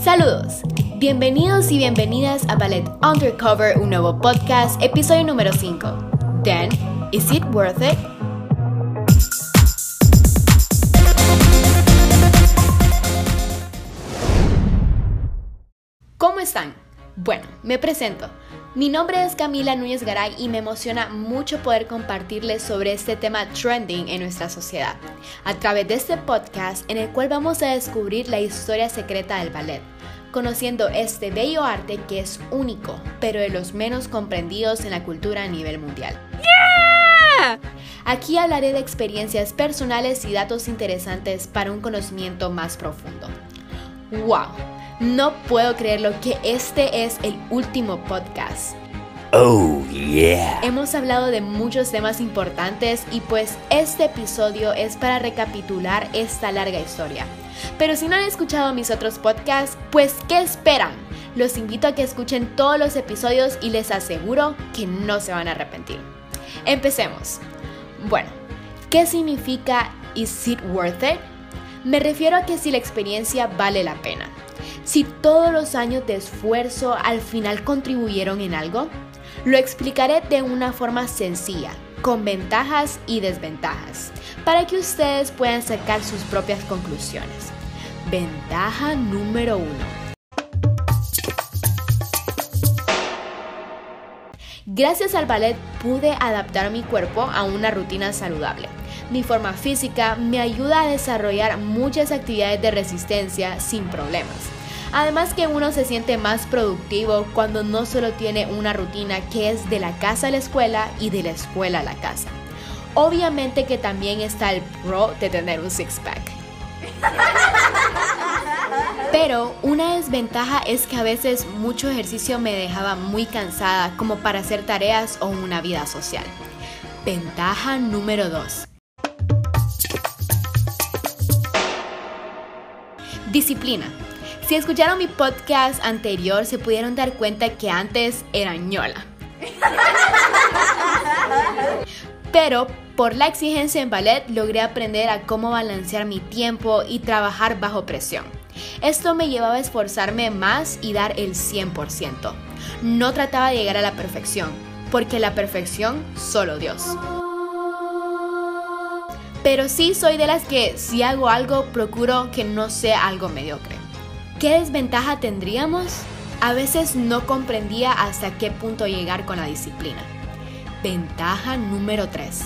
Saludos, bienvenidos y bienvenidas a Ballet Undercover, un nuevo podcast, episodio número 5. Then, is it worth it? ¿Cómo están? Bueno, me presento. Mi nombre es Camila Núñez Garay y me emociona mucho poder compartirles sobre este tema trending en nuestra sociedad, a través de este podcast en el cual vamos a descubrir la historia secreta del ballet, conociendo este bello arte que es único, pero de los menos comprendidos en la cultura a nivel mundial. Aquí hablaré de experiencias personales y datos interesantes para un conocimiento más profundo. ¡Wow! No puedo creerlo que este es el último podcast. Oh, yeah. Hemos hablado de muchos temas importantes y pues este episodio es para recapitular esta larga historia. Pero si no han escuchado mis otros podcasts, pues ¿qué esperan? Los invito a que escuchen todos los episodios y les aseguro que no se van a arrepentir. Empecemos. Bueno, ¿qué significa is it worth it? Me refiero a que si la experiencia vale la pena. Si todos los años de esfuerzo al final contribuyeron en algo, lo explicaré de una forma sencilla, con ventajas y desventajas, para que ustedes puedan sacar sus propias conclusiones. Ventaja número uno. Gracias al ballet pude adaptar mi cuerpo a una rutina saludable. Mi forma física me ayuda a desarrollar muchas actividades de resistencia sin problemas. Además que uno se siente más productivo cuando no solo tiene una rutina que es de la casa a la escuela y de la escuela a la casa. Obviamente que también está el pro de tener un six-pack. Pero una desventaja es que a veces mucho ejercicio me dejaba muy cansada como para hacer tareas o una vida social. Ventaja número 2. Disciplina. Si escucharon mi podcast anterior se pudieron dar cuenta que antes era ñola. Pero por la exigencia en ballet logré aprender a cómo balancear mi tiempo y trabajar bajo presión. Esto me llevaba a esforzarme más y dar el 100%. No trataba de llegar a la perfección, porque la perfección solo Dios. Pero sí soy de las que si hago algo procuro que no sea algo mediocre. ¿Qué desventaja tendríamos? A veces no comprendía hasta qué punto llegar con la disciplina. Ventaja número 3.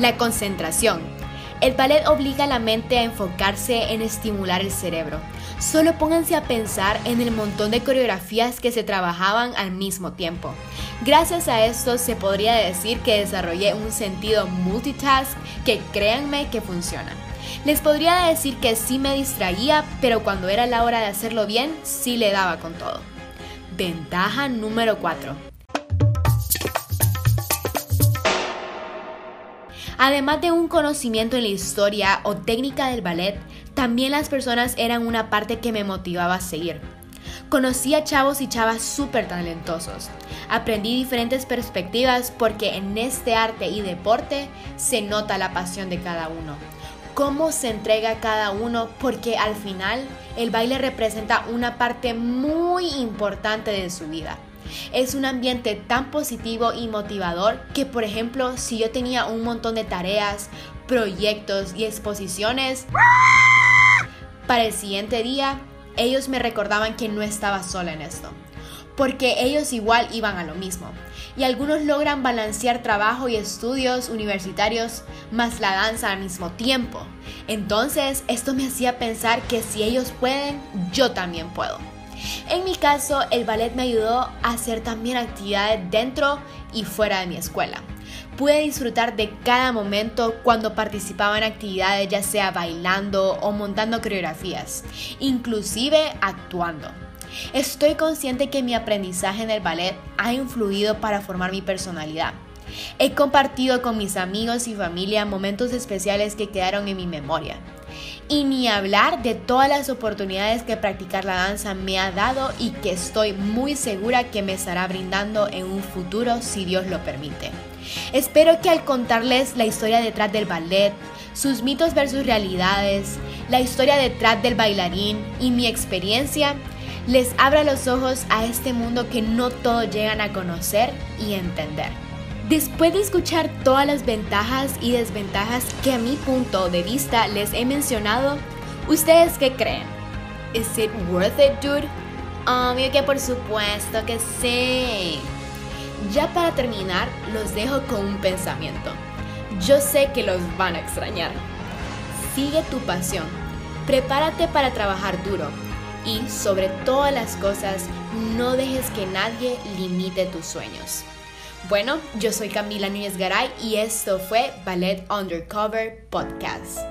La concentración. El ballet obliga a la mente a enfocarse en estimular el cerebro. Solo pónganse a pensar en el montón de coreografías que se trabajaban al mismo tiempo. Gracias a esto se podría decir que desarrollé un sentido multitask que créanme que funciona. Les podría decir que sí me distraía, pero cuando era la hora de hacerlo bien, sí le daba con todo. Ventaja número 4 Además de un conocimiento en la historia o técnica del ballet, también las personas eran una parte que me motivaba a seguir. Conocí a chavos y chavas súper talentosos. Aprendí diferentes perspectivas porque en este arte y deporte se nota la pasión de cada uno. Cómo se entrega cada uno porque al final el baile representa una parte muy importante de su vida. Es un ambiente tan positivo y motivador que, por ejemplo, si yo tenía un montón de tareas, proyectos y exposiciones, para el siguiente día, ellos me recordaban que no estaba sola en esto, porque ellos igual iban a lo mismo. Y algunos logran balancear trabajo y estudios universitarios más la danza al mismo tiempo. Entonces, esto me hacía pensar que si ellos pueden, yo también puedo. En mi caso, el ballet me ayudó a hacer también actividades dentro y fuera de mi escuela. Pude disfrutar de cada momento cuando participaba en actividades ya sea bailando o montando coreografías, inclusive actuando. Estoy consciente que mi aprendizaje en el ballet ha influido para formar mi personalidad. He compartido con mis amigos y familia momentos especiales que quedaron en mi memoria. Y ni hablar de todas las oportunidades que practicar la danza me ha dado y que estoy muy segura que me estará brindando en un futuro si Dios lo permite. Espero que al contarles la historia detrás del ballet, sus mitos versus realidades, la historia detrás del bailarín y mi experiencia, les abra los ojos a este mundo que no todos llegan a conocer y entender. Después de escuchar todas las ventajas y desventajas que a mi punto de vista les he mencionado, ¿ustedes qué creen? ¿Is it worth it, dude? Obvio que por supuesto que sí. Ya para terminar, los dejo con un pensamiento. Yo sé que los van a extrañar. Sigue tu pasión. Prepárate para trabajar duro. Y sobre todas las cosas, no dejes que nadie limite tus sueños. Bueno, yo soy Camila Núñez Garay y esto fue Ballet Undercover Podcast.